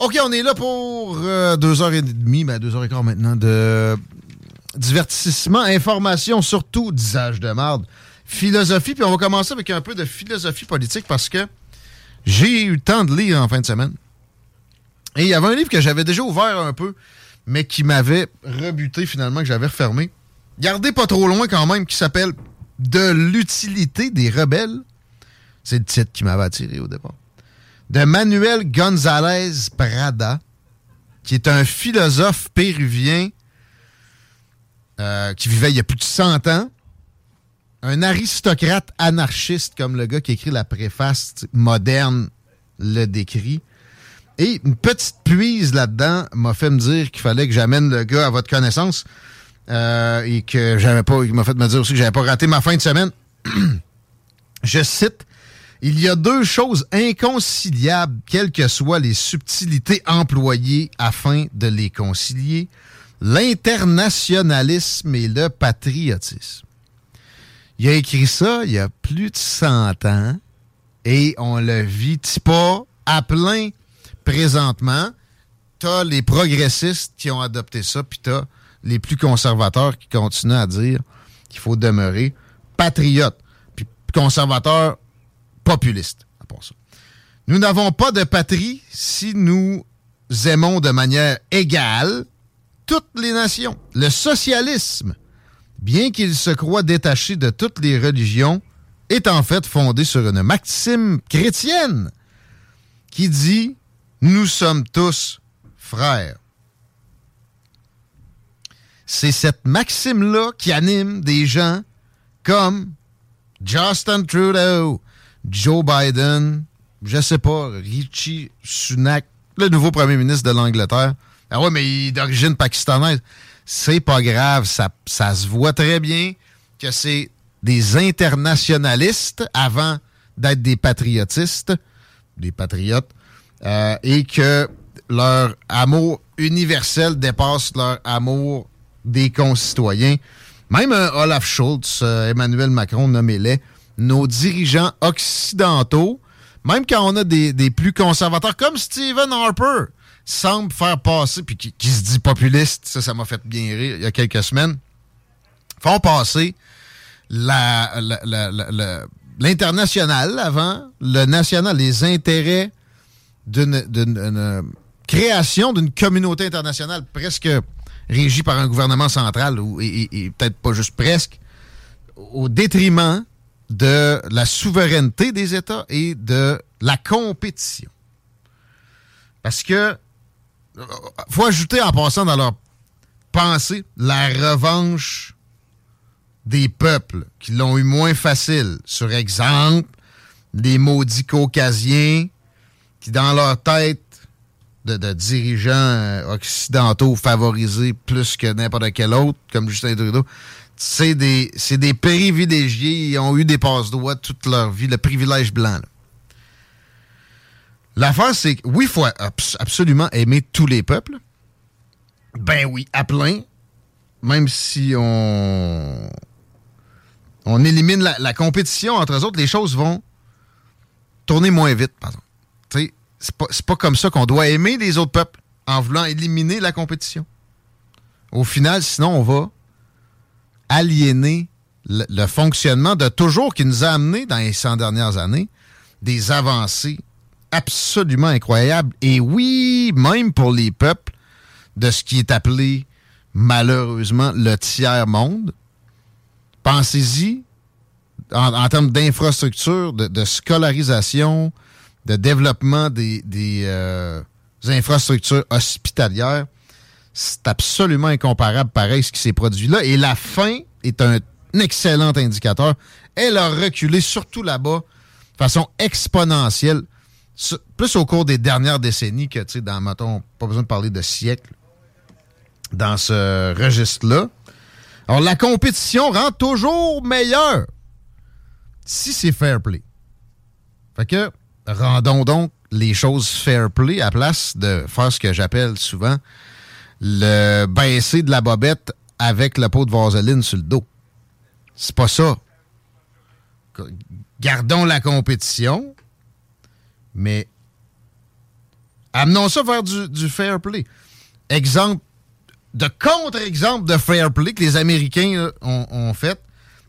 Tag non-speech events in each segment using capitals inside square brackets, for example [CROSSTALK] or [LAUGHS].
OK, on est là pour euh, deux heures et demie, ben deux heures et quart maintenant, de divertissement, information, surtout d'usage de marde, philosophie. Puis on va commencer avec un peu de philosophie politique parce que j'ai eu le temps de lire en fin de semaine. Et il y avait un livre que j'avais déjà ouvert un peu, mais qui m'avait rebuté finalement, que j'avais refermé. Gardez pas trop loin quand même, qui s'appelle De l'utilité des rebelles. C'est le titre qui m'avait attiré au départ. De Manuel González Prada, qui est un philosophe péruvien euh, qui vivait il y a plus de 100 ans. Un aristocrate anarchiste, comme le gars qui écrit la préface moderne le décrit. Et une petite puise là-dedans m'a fait me dire qu'il fallait que j'amène le gars à votre connaissance euh, et que j'avais pas. Il m'a fait me dire aussi que j'avais pas raté ma fin de semaine. [CLEARS THROAT] Je cite Il y a deux choses inconciliables, quelles que soient les subtilités employées afin de les concilier l'internationalisme et le patriotisme. Il a écrit ça il y a plus de 100 ans et on le vit pas à plein présentement. T'as les progressistes qui ont adopté ça, puis t'as les plus conservateurs qui continuent à dire qu'il faut demeurer patriote, puis conservateur populiste, à. Nous n'avons pas de patrie si nous aimons de manière égale toutes les nations. Le socialisme, bien qu'il se croit détaché de toutes les religions, est en fait fondé sur une maxime chrétienne qui dit Nous sommes tous frères. C'est cette maxime-là qui anime des gens comme Justin Trudeau, Joe Biden, je sais pas, Richie Sunak, le nouveau premier ministre de l'Angleterre. Ah ouais, mais il est d'origine pakistanaise. C'est pas grave, ça, ça se voit très bien que c'est des internationalistes avant d'être des patriotistes, des patriotes, euh, et que leur amour universel dépasse leur amour des concitoyens. Même un Olaf Schultz, euh, Emmanuel Macron, nommez-les, nos dirigeants occidentaux, même quand on a des, plus conservateurs comme Stephen Harper, semble faire passer, puis qui, se dit populiste, ça, ça m'a fait bien rire il y a quelques semaines, font passer l'international avant le national, les intérêts d'une création d'une communauté internationale presque régie par un gouvernement central, ou, et peut-être pas juste presque, au détriment de la souveraineté des États et de la compétition. Parce que faut ajouter en passant dans leur pensée la revanche des peuples qui l'ont eu moins facile. Sur exemple, les maudits caucasiens qui, dans leur tête de, dirigeants euh, occidentaux favorisés plus que n'importe quel autre, comme Justin Trudeau, c'est des, des privilégiés. Ils ont eu des passe-droits toute leur vie, le privilège blanc. L'affaire, c'est que oui, il faut absolument aimer tous les peuples. Ben oui, à plein. Même si on, on élimine la, compétition entre eux autres, les choses vont tourner moins vite, par exemple. C'est pas, pas comme ça qu'on doit aimer les autres peuples en voulant éliminer la compétition. Au final, sinon, on va aliéner le, fonctionnement de toujours qui nous a amené dans les 100 dernières années des avancées absolument incroyable. Et oui, même pour les peuples de ce qui est appelé malheureusement le tiers-monde, pensez-y en, termes d'infrastructure, de, scolarisation, de développement des, euh, infrastructures hospitalières. C'est absolument incomparable, pareil, ce qui s'est produit là. Et la fin est un excellent indicateur. Elle a reculé, surtout là-bas, de façon exponentielle, plus au cours des dernières décennies que, tu sais, dans, mettons, pas besoin de parler de siècles, dans ce registre-là. Alors, la compétition rend toujours meilleure si c'est fair play. Fait que, rendons donc les choses fair play à place de faire ce que j'appelle souvent le baisser de la bobette avec le pot de vaseline sur le dos. C'est pas ça. Gardons la compétition, mais amenons ça vers du, fair play. Exemple, de contre-exemple de fair play que les Américains ont, ont, fait.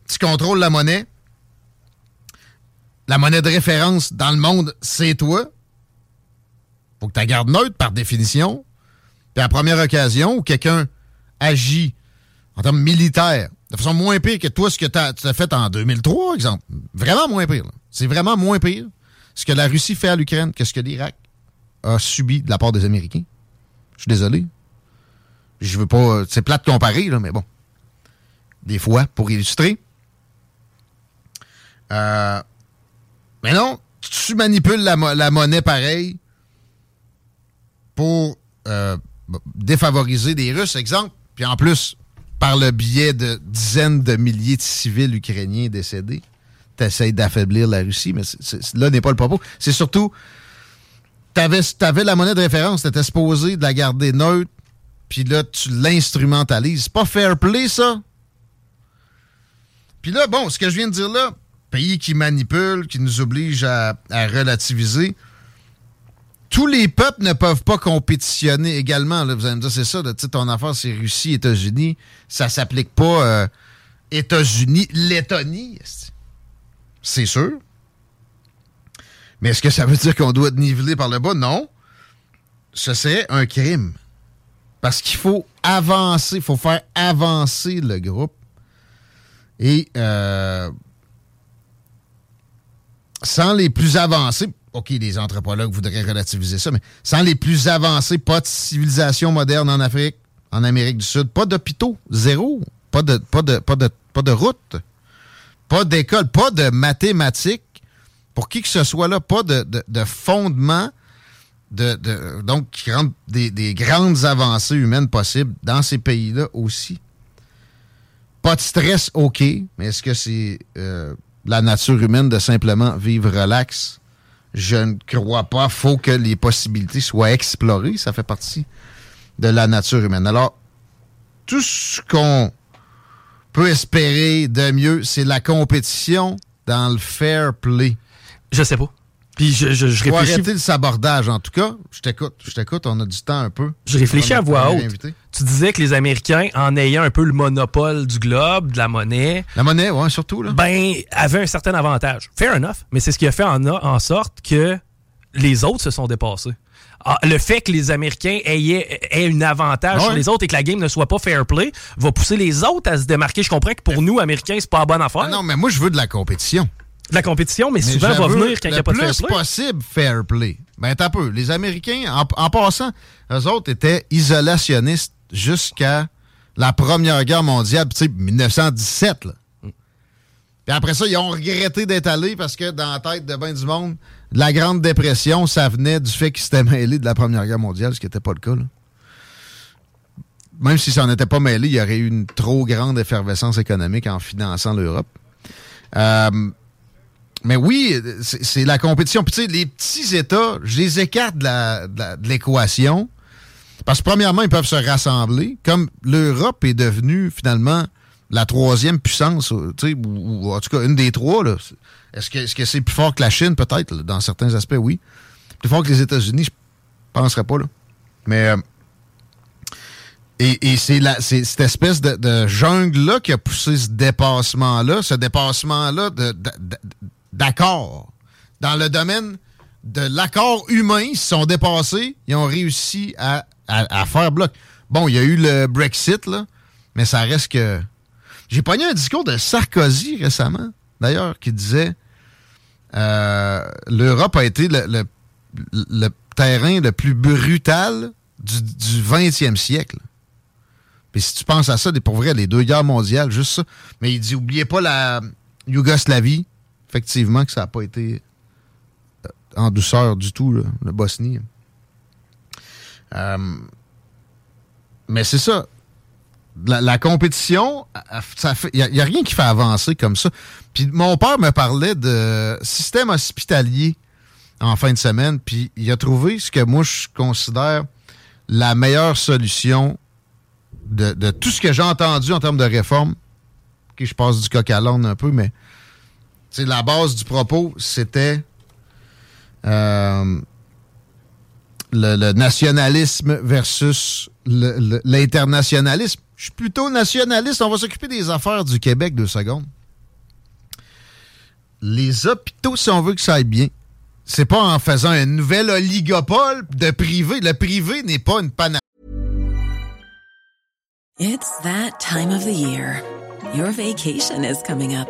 Tu contrôles la monnaie. La monnaie de référence dans le monde, c'est toi. Faut que tu la gardes neutre par définition. Puis à la première occasion où quelqu'un agit en termes militaires de façon moins pire que toi ce que tu as, fait en 2003, exemple. Vraiment moins pire. C'est vraiment moins pire ce que la Russie fait à l'Ukraine que ce que l'Irak a subi de la part des Américains. Je suis désolé. Je veux pas. C'est plate de comparer, là, mais bon. Des fois, pour illustrer. Euh, mais non, tu manipules la, monnaie pareil pour euh, défavoriser des Russes, exemple. Puis en plus, par le biais de dizaines de milliers de civils ukrainiens décédés, tu d'affaiblir la Russie, mais là n'est pas le propos. C'est surtout, tu avais, la monnaie de référence, tu étais supposé de la garder neutre, puis là, tu l'instrumentalises. C'est pas fair play, ça. Puis là, bon, ce que je viens de dire là, pays qui manipule, qui nous oblige à relativiser, tous les peuples ne peuvent pas compétitionner également. Là. Vous allez me dire, c'est ça, là, ton affaire, c'est Russie, États-Unis. Ça s'applique pas euh, États-Unis, Lettonie. C'est sûr. Mais est-ce que ça veut dire qu'on doit être nivelé par le bas? Non. Ce serait un crime. Parce qu'il faut avancer, il faut faire avancer le groupe. Et euh, sans les plus avancés, OK, les anthropologues voudraient relativiser ça, mais sans les plus avancés, pas de civilisation moderne en Afrique, en Amérique du Sud, pas d'hôpitaux, zéro, pas de, pas de, pas de, pas de route, pas d'école, pas de mathématiques, pour qui que ce soit là, pas de, de, fondement, de, donc qui rendent des, grandes avancées humaines possibles dans ces pays-là aussi. Pas de stress, OK, mais est-ce que c'est euh, la nature humaine de simplement vivre relax? Je ne crois pas. faut que les possibilités soient explorées. Ça fait partie de la nature humaine. Alors, tout ce qu'on peut espérer de mieux, c'est la compétition dans le fair play. Je sais pas. Puis je, je, je réfléchis. arrêter le sabordage, en tout cas. Je t'écoute, je t'écoute, on a du temps un peu. Je réfléchis à voix haute. Tu disais que les Américains, en ayant un peu le monopole du globe, de la monnaie. La monnaie, ouais, surtout, là. Ben, avaient un certain avantage. Fair enough. Mais c'est ce qui a fait en, en sorte que les autres se sont dépassés. Ah, le fait que les Américains aient, aient un avantage sur les autres et que la game ne soit pas fair play va pousser les autres à se démarquer. Je comprends que pour nous, Américains, c'est pas la bonne affaire. Ah non, mais moi, je veux de la compétition de la compétition, mais, souvent va venir quand il n'y a pas de fair play. Le plus possible fair play. Ben, t'as peu. Les Américains, en, passant, eux autres étaient isolationnistes jusqu'à la Première Guerre mondiale, tu sais, 1917, là. Puis après ça, ils ont regretté d'être allés parce que dans la tête de bien du monde, la Grande Dépression, ça venait du fait qu'ils s'étaient mêlés de la Première Guerre mondiale, ce qui n'était pas le cas. Là. Même si ça n'en était pas mêlé, il y aurait eu une trop grande effervescence économique en finançant l'Europe. Euh, mais oui, c'est la compétition. Puis tu sais, les petits États, je les écarte de l'équation. Parce que premièrement, ils peuvent se rassembler. Comme l'Europe est devenue finalement la troisième puissance, tu sais, ou, en tout cas une des trois. Est-ce que c'est plus fort que la Chine, peut-être? Dans certains aspects, oui. Plus fort que les États-Unis, je penserais pas. Là. Mais... Euh, et, c'est cette espèce de, jungle-là qui a poussé ce dépassement-là, ce dépassement-là de, d'accord dans le domaine de l'accord humain, ils se sont dépassés, ils ont réussi à, faire bloc. Bon, il y a eu le Brexit, là, mais ça reste que. J'ai pogné un discours de Sarkozy récemment, d'ailleurs, qui disait euh, l'Europe a été le, terrain le plus brutal du, du 20e siècle. Puis si tu penses à ça, pour vrai, les deux guerres mondiales, juste ça. Mais il dit, oubliez pas la Yougoslavie. Effectivement que ça n'a pas été euh, en douceur du tout, le Bosnie. Euh, mais c'est ça. La, compétition, il n'y a, rien qui fait avancer comme ça. Puis mon père me parlait de système hospitalier en fin de semaine, puis il a trouvé ce que moi je considère la meilleure solution de, tout ce que j'ai entendu en termes de réforme. je passe du coq à l'âne un peu, mais la base du propos, c'était euh, le, nationalisme versus l'internationalisme. Je suis plutôt nationaliste. On va s'occuper des affaires du Québec deux secondes. Les hôpitaux, si on veut que ça aille bien, c'est pas en faisant un nouvel oligopole de privé. Le privé n'est pas une panacée. It's that time of the year. Your vacation is coming up.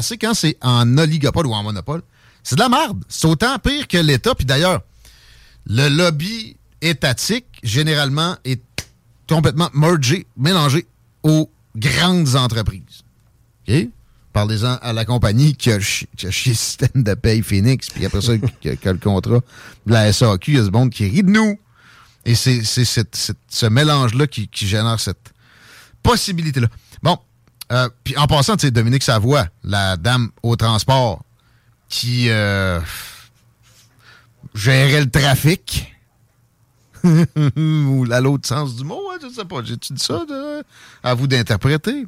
C'est quand c'est en oligopole ou en monopole. C'est de la merde. C'est autant pire que l'État. Puis d'ailleurs, le lobby étatique, généralement, est complètement mergé, mélangé aux grandes entreprises. OK? Parlez-en à la compagnie qui a, chié le système de paye Phoenix, puis après ça, [LAUGHS] qui a, le contrat de la SAQ, il y a ce monde qui rit de nous. Et c'est ce mélange-là qui, génère cette possibilité-là. Bon, euh, puis en passant, sais, Dominique Savoie, la dame au transport, qui euh, gérait le trafic, [LAUGHS] ou à l'autre sens du mot, hein, je ne sais pas. J'ai-tu dit ça? À vous d'interpréter?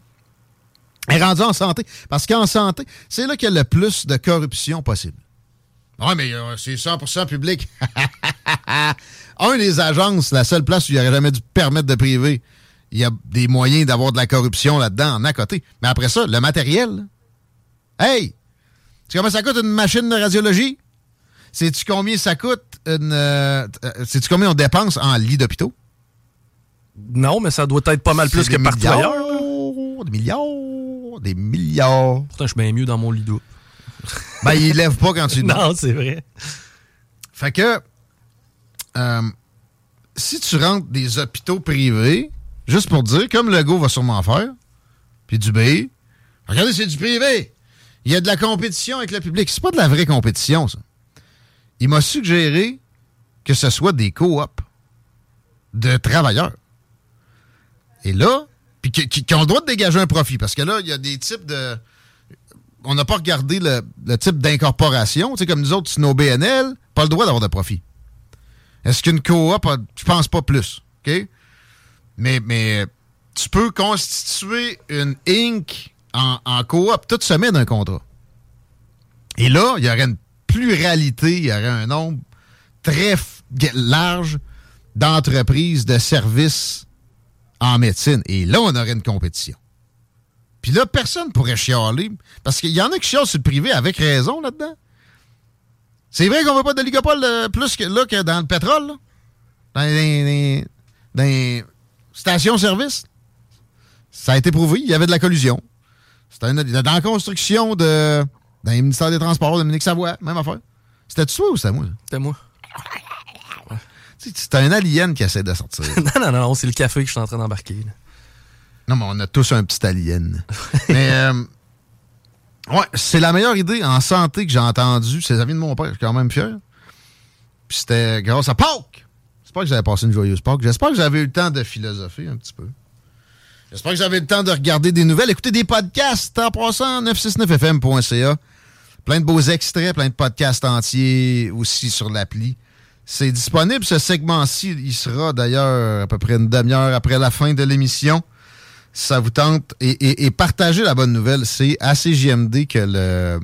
est rendu en santé. Parce qu'en santé, c'est là qu'il y a le plus de corruption possible. Oui, mais euh, c'est 100% public. [LAUGHS] Un des agences, la seule place où il n'y aurait jamais dû permettre de privé, il y a des moyens d'avoir de la corruption là-dedans, en à côté. Mais après ça, le matériel. Hey! Tu sais comment ça coûte une machine de radiologie? Sais-tu combien ça coûte une. Euh, sais-tu combien on dépense en lit d'hôpitaux? Non, mais ça doit être pas mal plus que partout ailleurs. Des milliards, des milliards. Pourtant, je suis bien mieux dans mon lit d'eau. [LAUGHS] ben, il lève pas quand tu [LAUGHS] Non, c'est vrai. Fait que. Euh, si tu rentres des hôpitaux privés, juste pour dire, comme le go va sûrement faire, puis du B, regardez, c'est du privé. Il y a de la compétition avec le public. C'est pas de la vraie compétition, ça il m'a suggéré que ce soit des coops de travailleurs. Et là, puis qui, ont le droit de dégager un profit. Parce que là, il y a des types de. On n'a pas regardé le, type d'incorporation. Tu sais, comme nous autres, nos BNL, pas le droit d'avoir de profit. Est-ce qu'une coop, je pense pas plus. OK? Mais, mais tu peux constituer une Inc. en, coop, tout se met d'un contrat. Et là, il y aurait une pluralité, il y aurait un nombre très large d'entreprises de services en médecine. Et là, on aurait une compétition. Puis là, personne pourrait chialer. Parce qu'il y en a qui chialent sur le privé avec raison là-dedans. C'est vrai qu'on ne veut pas d'oligopole euh, plus que là que dans le pétrole, Dans, les, stations-service. Ça a été prouvé, il y avait de la collusion. C'était dans la construction de dans le ministère des Transports, Dominique Savoie, même affaire. C'était toi ou c'était moi? C'était moi. C'est un alien qui essaie de sortir. [LAUGHS] non, non, non, c'est le café que je suis en train d'embarquer. Non, mais on a tous un petit alien. [LAUGHS] mais, euh, ouais, c'est la meilleure idée en santé que j'ai entendue. C'est les amis de mon père, je suis quand même fier. Puis c'était grâce à Pâques. J'espère que avez passé une joyeuse Pâques. J'espère que avez eu le temps de philosopher un petit peu. J'espère que vous avez le temps de regarder des nouvelles, écouter des podcasts en passant 969fm.ca. Plein de beaux extraits, plein de podcasts entiers aussi sur l'appli. C'est disponible, ce segment-ci. Il sera d'ailleurs à peu près une demi-heure après la fin de l'émission. Ça vous tente. Et, partagez la bonne nouvelle. C'est à CGMD que le,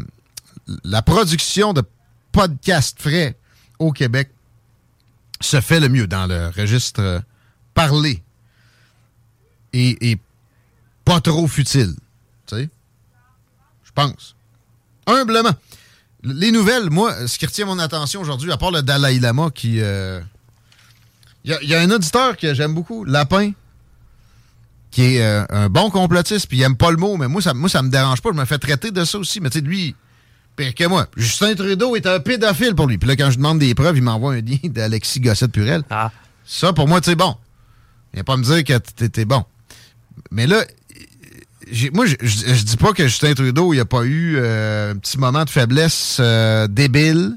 la production de podcasts frais au Québec se fait le mieux dans le registre parlé et, pas trop futile. Tu sais? Je pense. Humblement. Les nouvelles, moi, ce qui retient mon attention aujourd'hui, à part le Dalai Lama qui. Il euh, y, a un auditeur que j'aime beaucoup, Lapin, qui est euh, un bon complotiste, puis il aime pas le mot, mais moi ça, moi, ça me dérange pas. Je me fais traiter de ça aussi. Mais tu sais, lui, pire que moi. Justin Trudeau est un pédophile pour lui. Puis là, quand je demande des preuves, il m'envoie un lien [LAUGHS] d'Alexis Gossette-Purel. Ah. Ça, pour moi, c'est bon. Il a pas me dire que t'étais bon. Mais là, moi, je, dis pas que Justin Trudeau, il a pas eu euh, un petit moment de faiblesse euh, débile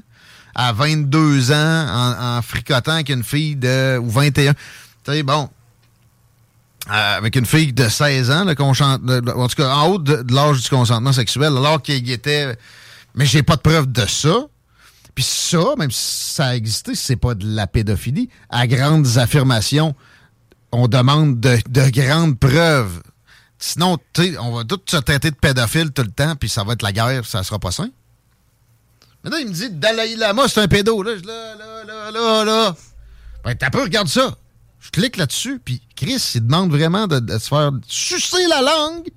à 22 ans en, fricotant avec une fille de ou 21. Tu sais, bon, euh, avec une fille de 16 ans, là, en tout cas, en haut de, l'âge du consentement sexuel, alors qu'il était... Mais j'ai pas de preuve de ça. Puis ça, même si ça a existé, c'est pas de la pédophilie, à grandes affirmations on demande de, grandes preuves. Sinon, on va tous se traiter de pédophiles tout le temps, puis ça va être la guerre, ça sera pas sain. Maintenant, il me dit Dalai Lama, c'est un pédo. Là, là, là, là, là, là. Ben, t'as peu, regarde ça. Je clique là-dessus, puis Chris, il demande vraiment de, se faire sucer la langue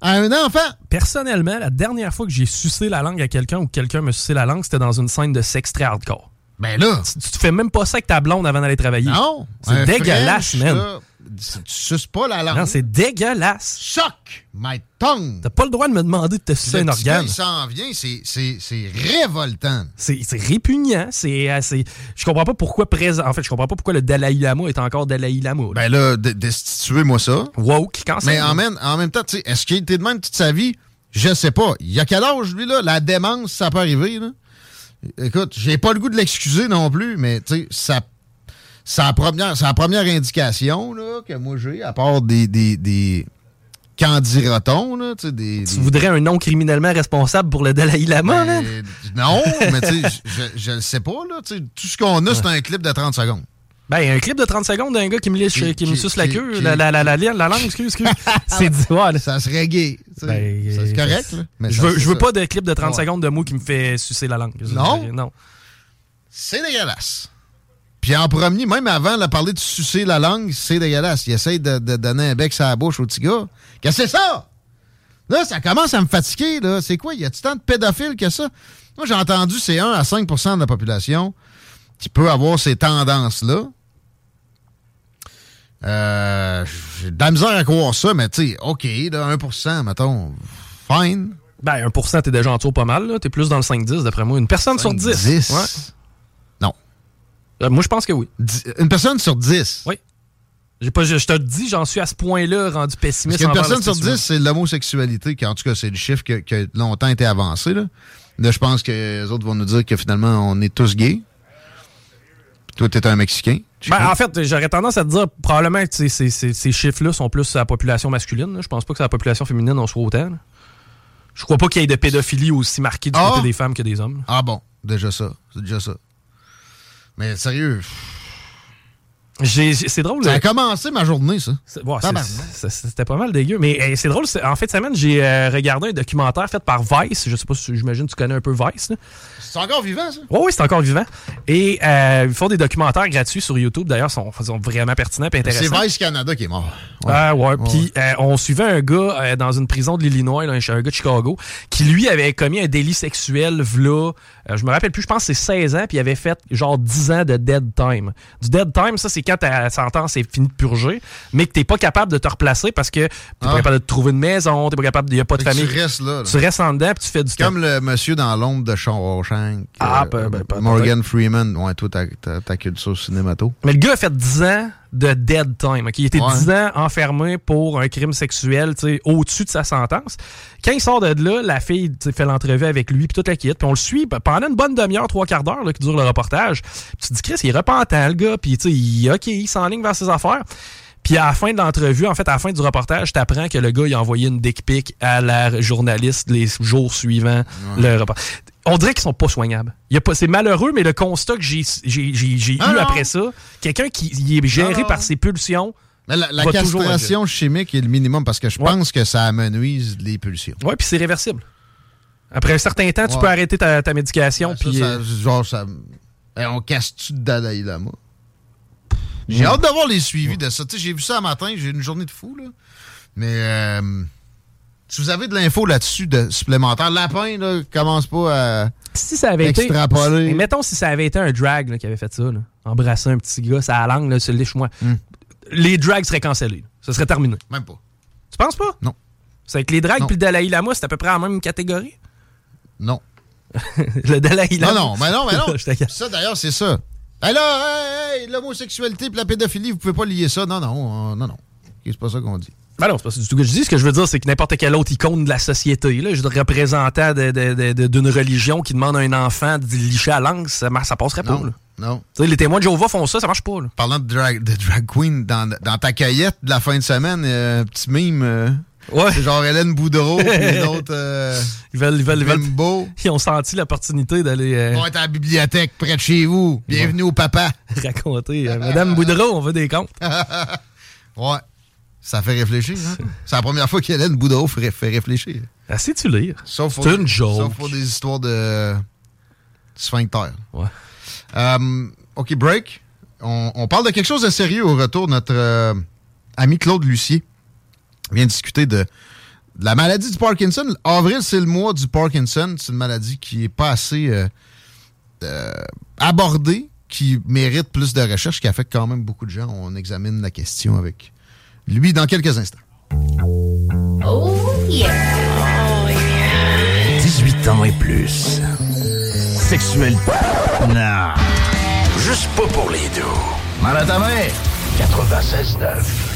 à un enfant. Personnellement, la dernière fois que j'ai sucé la langue à quelqu'un ou quelqu'un me sucé la langue, c'était dans une scène de sexe très hardcore. Ben là. Tu, te fais même pas ça avec ta blonde avant d'aller travailler. Non. C'est dégueulasse, man. Tu suces pas la langue. Non, c'est dégueulasse. Choc my tongue. T'as pas le droit de me demander de te sucer un organe. il s'en vient, c'est révoltant. C'est répugnant. C'est assez. Je comprends pas pourquoi présent. En fait, je comprends pas pourquoi le Dalai Lama est encore Dalai Lama. Ben là, destituez-moi ça. Woke, quand Mais en même, en même temps, est-ce qu'il était de même toute sa vie? Je sais pas. Il y a quel âge, lui, là? La démence, ça peut arriver, là. Écoute, j'ai pas le goût de l'excuser non plus, mais tu sais, ça. C'est la première, la première indication là, que moi j'ai, à part des, des, des qu'en dira-t-on? Là, des, tu voudrais un nom criminellement responsable pour le Dalai Lama? Ben, non, [LAUGHS] mais tu sais, je ne sais pas. Là, tout ce qu'on a, c'est un clip de 30 secondes. Ben, un clip de 30 secondes d'un gars qui me, liche, qui, me suce la queue, la, la, la, la, langue, excuse, excuse. [LAUGHS] [LAUGHS] c'est du ouais, Ça serait gay. Ben, c'est correct, là. Mais je veux, je veux pas de clip de 30 secondes de moi qui me fait sucer la langue. Non? Non. C'est dégueulasse. Puis en premier, même avant de parler de sucer la langue, c'est dégueulasse. Il essaye de, de, donner un bec à la bouche au petit gars. Qu'est-ce que c'est ça? Là, ça commence à me fatiguer, là. C'est quoi? Y a-tu tant de pédophiles que ça? Moi, j'ai entendu c'est 1 à 5% de la population qui peut avoir ces tendances-là. Euh, j'ai de la misère à croire ça, mais tu sais, OK, là, 1% mettons, fine. Ben, 1% t'es déjà en tour pas mal, là. T'es plus dans le 5-10, d'après moi. Une personne sur 10. 10? Ouais. Euh, moi, je pense que oui. une personne sur 10? Oui. Pas, je, te dis, j'en suis à ce point-là rendu pessimiste. Parce qu'une personne sur 10, c'est l'homosexualité, qui en tout cas, c'est le chiffre qui a longtemps été avancé. Là. là, je pense que les autres vont nous dire que finalement, on est tous gays. Puis toi, t'es un Mexicain. Ben, en fait, j'aurais tendance à te dire probablement que ces, chiffres-là sont plus à la population masculine. Je pense pas que c'est la population féminine on soit autant. Je crois pas qu'il y ait de pédophilie aussi marquée du côté ah! des femmes que des hommes. Ah bon, déjà ça. C'est déjà ça. Mais sérieux, c'est drôle. Ça a commencé ma journée, ça. C'était pas mal dégueu. Mais c'est drôle. En fait, semaine, j'ai euh, regardé un documentaire fait par Vice. Je sais pas si j'imagine que tu connais un peu Vice. C'est encore vivant, ça? oui, c'est encore vivant. Et euh, ils font des documentaires gratuits sur YouTube. D'ailleurs, ils sont, vraiment pertinents et intéressants. C'est Vice Canada qui est mort. Ouais. Ah ouais. Puis euh, on suivait un gars dans une prison de l'Illinois, un gars de Chicago, qui lui avait commis un délit sexuel, v'là. je me rappelle plus, je pense que c'est 16 ans, puis il avait fait genre 10 ans de dead time. Du dead time, ça, c'est quand ta sentence est finie de purger, mais que t'es pas capable de te replacer parce que t'es pas Ah. capable de trouver une maison, t'es pas capable, il y a pas de Fait famille. Tu restes là. là. Tu restes en dedans puis tu fais du temps. Comme le monsieur dans l'ombre de Shawshank. Ah, euh, ben, ben, Morgan Freeman. Ouais, toi, ta, ta, ta culture cinémato. Mais le gars a fait 10 ans de dead time. ok? Il était Ouais. 10 ans enfermé pour un crime sexuel tu sais, au-dessus de sa sentence. Quand il sort de là, la fille fait l'entrevue avec lui, puis toute la quitte. Puis on le suit pendant une bonne demi-heure, trois quarts d'heure là, qui dure le reportage. Puis tu te dis, Chris, il est repentant, le gars. Puis tu sais, il, OK, il s'enligne vers ses affaires. Puis à la fin de l'entrevue, en fait, à la fin du reportage, t'apprends que le gars, il a envoyé une dick pic à la journaliste les jours suivants le reportage. On dirait qu'ils sont pas soignables. Il y a pas- C'est malheureux, mais le constat que j'ai eu non. après ça, quelqu'un qui il est géré non. par ses pulsions. Mais la, la castration chimique est le minimum parce que je Ouais. pense que ça amenuise les pulsions. Ouais, puis c'est réversible. Après un certain temps, tu peux arrêter ta, ta médication. Ça, puis euh, genre, ça. Eh, on casse-tu de Dalai Lama? J'ai hâte d'avoir les suivis de ça. Tu sais, j'ai vu ça un matin, j'ai eu une journée de fou, là. Mais euh, si vous avez de l'info là-dessus de supplémentaire, lapin, là, commence pas à. si ça avait été. Extrapoler. Et mettons si ça avait été un drag là, qui avait fait ça, là, embrasser un petit gars, ça a la langue, là, se liche-moi. Hmm. Les drags seraient cancellés. Ça serait terminé. Même pas. Tu penses pas? Non. C'est que les drags Non. puis le Dalai Lama, c'est à peu près la même catégorie? Non. [LAUGHS] le Dalai Non, Lama? non, mais non, mais non. [LAUGHS] Je t'inquiète. ça, d'ailleurs, c'est ça. Alors, hey, hey, l'homosexualité et la pédophilie, vous pouvez pas lier ça. Non, non, euh, non, non. Ok, C'est pas ça qu'on dit. Ben non, c'est pas ça du tout que je dis. Ce que je veux dire, c'est que n'importe quelle autre icône de la société, là, je veux représentant d'une religion qui demande à un enfant de licher la langue, ça, ça passerait pas. Non, là. non. Les témoins de Jéhovah font ça, ça marche pas. Là. Parlant de drag, de drag queen, dans, dans ta cueillette de la fin de semaine, euh, un petit mime. euh, Ouais. c'est genre Hélène Boudreau et l'autre euh, Ils veulent, ils veulent, ils veulent- Bimbo. Ils ont senti l'opportunité d'aller euh, vont être à la bibliothèque près de chez vous. Bienvenue au papa. [LAUGHS] raconter. euh, Madame Boudreau, on veut des comptes. [LAUGHS] Ouais. Ça fait réfléchir. Hein? C'est la première fois qu'Hélène Boudreau fait, réfléchir. Assez tu lire? Sauf C'est une joke. Sauf pour des histoires de sphincter. Ouais. Euh, OK, break. On, on parle de quelque chose de sérieux au retour. Notre euh, ami Claude Lucier vient discuter de, la maladie du Parkinson. Avril, c'est le mois du Parkinson. C'est une maladie qui est pas assez euh, euh, abordée, qui mérite plus de recherche, qui affecte quand même beaucoup de gens. On examine la question avec lui dans quelques instants. Oh yeah! Oh yeah. 18 ans et plus. Sexuel. Non. Juste pas pour les deux. Maladamé. 96.9.